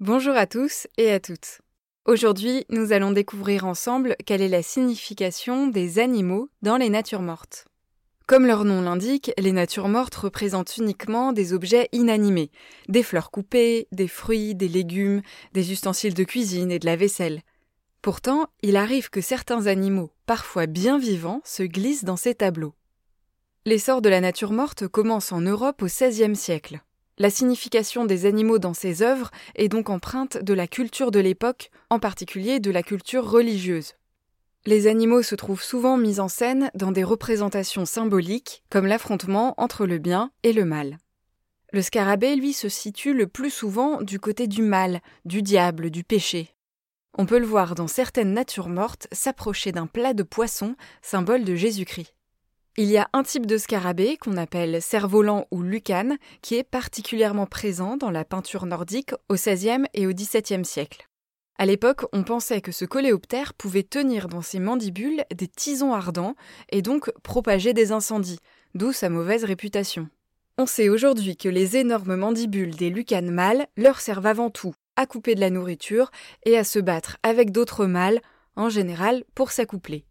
Bonjour à tous et à toutes. Aujourd'hui, nous allons découvrir ensemble quelle est la signification des animaux dans les natures mortes. Comme leur nom l'indique, les natures mortes représentent uniquement des objets inanimés, des fleurs coupées, des fruits, des légumes, des ustensiles de cuisine et de la vaisselle. Pourtant, il arrive que certains animaux, parfois bien vivants, se glissent dans ces tableaux. L'essor de la nature morte commence en Europe au XVIe siècle. La signification des animaux dans ces œuvres est donc empreinte de la culture de l'époque, en particulier de la culture religieuse. Les animaux se trouvent souvent mis en scène dans des représentations symboliques, comme l'affrontement entre le bien et le mal. Le scarabée, lui, se situe le plus souvent du côté du mal, du diable, du péché. On peut le voir dans certaines natures mortes s'approcher d'un plat de poisson, symbole de Jésus-Christ. Il y a un type de scarabée qu'on appelle cerf-volant ou lucane qui est particulièrement présent dans la peinture nordique au XVIe et au XVIIe siècle. À l'époque, on pensait que ce coléoptère pouvait tenir dans ses mandibules des tisons ardents et donc propager des incendies, d'où sa mauvaise réputation. On sait aujourd'hui que les énormes mandibules des lucanes mâles leur servent avant tout à couper de la nourriture et à se battre avec d'autres mâles, en général pour s'accoupler.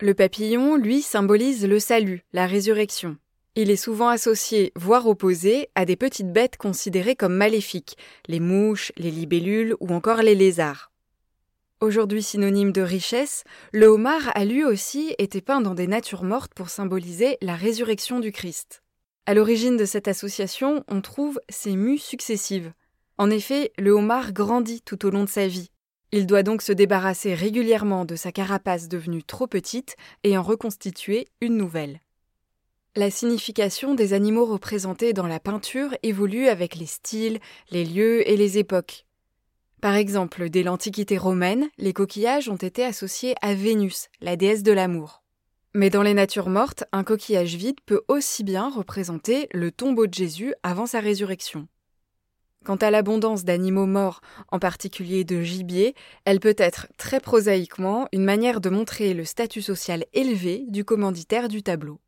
Le papillon, lui, symbolise le salut, la résurrection. Il est souvent associé, voire opposé, à des petites bêtes considérées comme maléfiques, les mouches, les libellules ou encore les lézards. Aujourd'hui synonyme de richesse, le homard a lui aussi été peint dans des natures mortes pour symboliser la résurrection du Christ. À l'origine de cette association, on trouve ces mues successives. En effet, le homard grandit tout au long de sa vie. Il doit donc se débarrasser régulièrement de sa carapace devenue trop petite et en reconstituer une nouvelle. La signification des animaux représentés dans la peinture évolue avec les styles, les lieux et les époques. Par exemple, dès l'Antiquité romaine, les coquillages ont été associés à Vénus, la déesse de l'amour. Mais dans les natures mortes, un coquillage vide peut aussi bien représenter le tombeau de Jésus avant sa résurrection. Quant à l'abondance d'animaux morts, en particulier de gibier, elle peut être très prosaïquement une manière de montrer le statut social élevé du commanditaire du tableau.